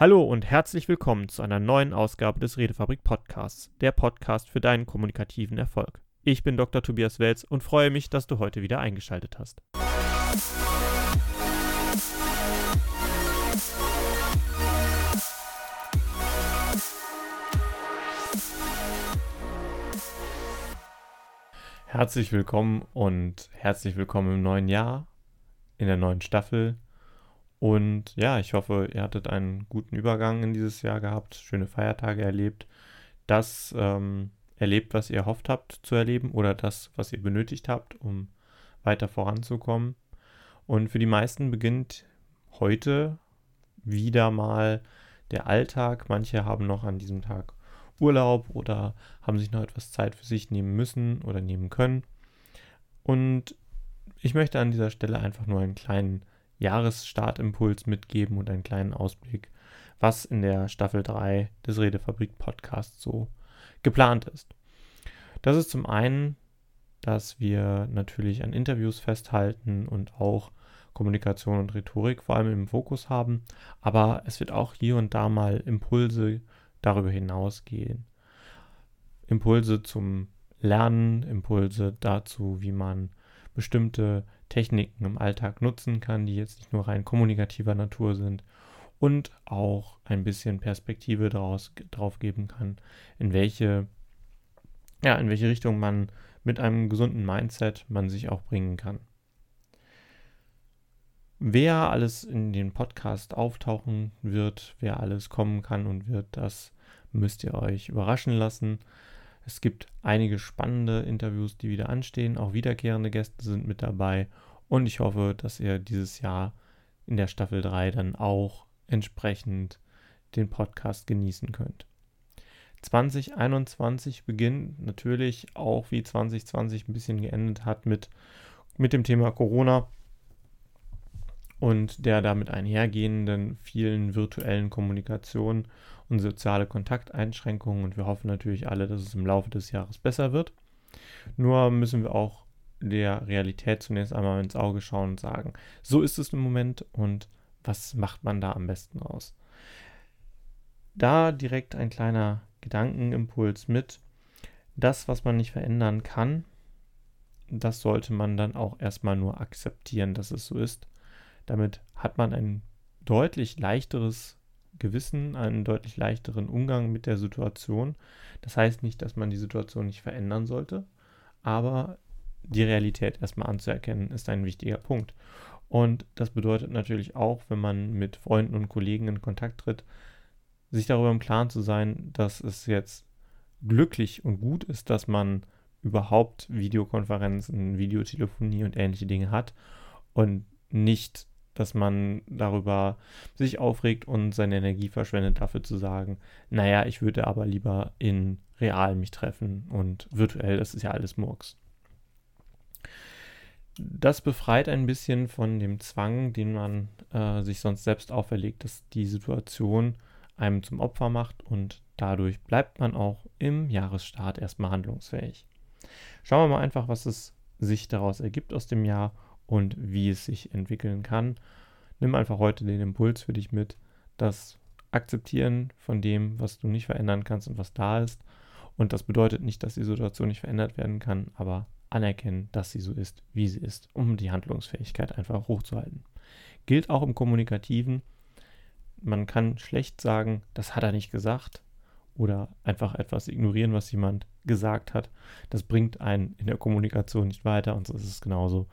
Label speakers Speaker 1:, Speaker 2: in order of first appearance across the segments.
Speaker 1: Hallo und herzlich willkommen zu einer neuen Ausgabe des Redefabrik Podcasts, der Podcast für deinen kommunikativen Erfolg. Ich bin Dr. Tobias Welz und freue mich, dass du heute wieder eingeschaltet hast. Herzlich willkommen und herzlich willkommen im neuen Jahr, in der neuen Staffel und ja, ich hoffe, ihr hattet einen guten Übergang in dieses Jahr gehabt, schöne Feiertage erlebt, das ähm, erlebt, was ihr erhofft habt zu erleben oder das, was ihr benötigt habt, um weiter voranzukommen. Und für die meisten beginnt heute wieder mal der Alltag. Manche haben noch an diesem Tag Urlaub oder haben sich noch etwas Zeit für sich nehmen müssen oder nehmen können. Und ich möchte an dieser Stelle einfach nur einen kleinen Jahresstartimpuls mitgeben und einen kleinen Ausblick, was in der Staffel 3 des Redefabrik Podcasts so geplant ist. Das ist zum einen, dass wir natürlich an Interviews festhalten und auch Kommunikation und Rhetorik vor allem im Fokus haben, aber es wird auch hier und da mal Impulse darüber hinaus gehen. Impulse zum Lernen, Impulse dazu, wie man bestimmte Techniken im Alltag nutzen kann, die jetzt nicht nur rein kommunikativer Natur sind und auch ein bisschen Perspektive daraus, drauf geben kann, in welche, ja, in welche Richtung man mit einem gesunden Mindset man sich auch bringen kann. Wer alles in den Podcast auftauchen wird, wer alles kommen kann und wird, das müsst ihr euch überraschen lassen. Es gibt einige spannende Interviews, die wieder anstehen. Auch wiederkehrende Gäste sind mit dabei. Und ich hoffe, dass ihr dieses Jahr in der Staffel 3 dann auch entsprechend den Podcast genießen könnt. 2021 beginnt natürlich auch wie 2020 ein bisschen geendet hat mit, mit dem Thema Corona und der damit einhergehenden vielen virtuellen Kommunikationen und soziale Kontakteinschränkungen. Und wir hoffen natürlich alle, dass es im Laufe des Jahres besser wird. Nur müssen wir auch der Realität zunächst einmal ins Auge schauen und sagen, so ist es im Moment und was macht man da am besten raus? Da direkt ein kleiner Gedankenimpuls mit. Das, was man nicht verändern kann, das sollte man dann auch erstmal nur akzeptieren, dass es so ist damit hat man ein deutlich leichteres Gewissen, einen deutlich leichteren Umgang mit der Situation. Das heißt nicht, dass man die Situation nicht verändern sollte, aber die Realität erstmal anzuerkennen, ist ein wichtiger Punkt. Und das bedeutet natürlich auch, wenn man mit Freunden und Kollegen in Kontakt tritt, sich darüber im Klaren zu sein, dass es jetzt glücklich und gut ist, dass man überhaupt Videokonferenzen, Videotelefonie und ähnliche Dinge hat und nicht dass man darüber sich aufregt und seine Energie verschwendet, dafür zu sagen, naja, ich würde aber lieber in real mich treffen und virtuell, das ist ja alles Murks. Das befreit ein bisschen von dem Zwang, den man äh, sich sonst selbst auferlegt, dass die Situation einem zum Opfer macht und dadurch bleibt man auch im Jahresstart erstmal handlungsfähig. Schauen wir mal einfach, was es sich daraus ergibt aus dem Jahr und wie es sich entwickeln kann. Nimm einfach heute den Impuls für dich mit, das Akzeptieren von dem, was du nicht verändern kannst und was da ist. Und das bedeutet nicht, dass die Situation nicht verändert werden kann, aber anerkennen, dass sie so ist, wie sie ist, um die Handlungsfähigkeit einfach hochzuhalten. Gilt auch im Kommunikativen. Man kann schlecht sagen, das hat er nicht gesagt oder einfach etwas ignorieren, was jemand gesagt hat. Das bringt einen in der Kommunikation nicht weiter und so ist es genauso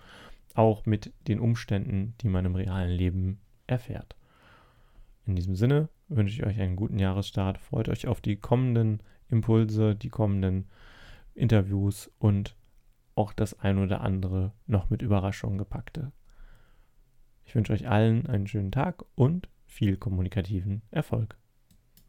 Speaker 1: auch mit den Umständen, die man im realen Leben erfährt. In diesem Sinne wünsche ich euch einen guten Jahresstart. Freut euch auf die kommenden Impulse, die kommenden Interviews und auch das ein oder andere noch mit Überraschungen gepackte. Ich wünsche euch allen einen schönen Tag und viel kommunikativen Erfolg.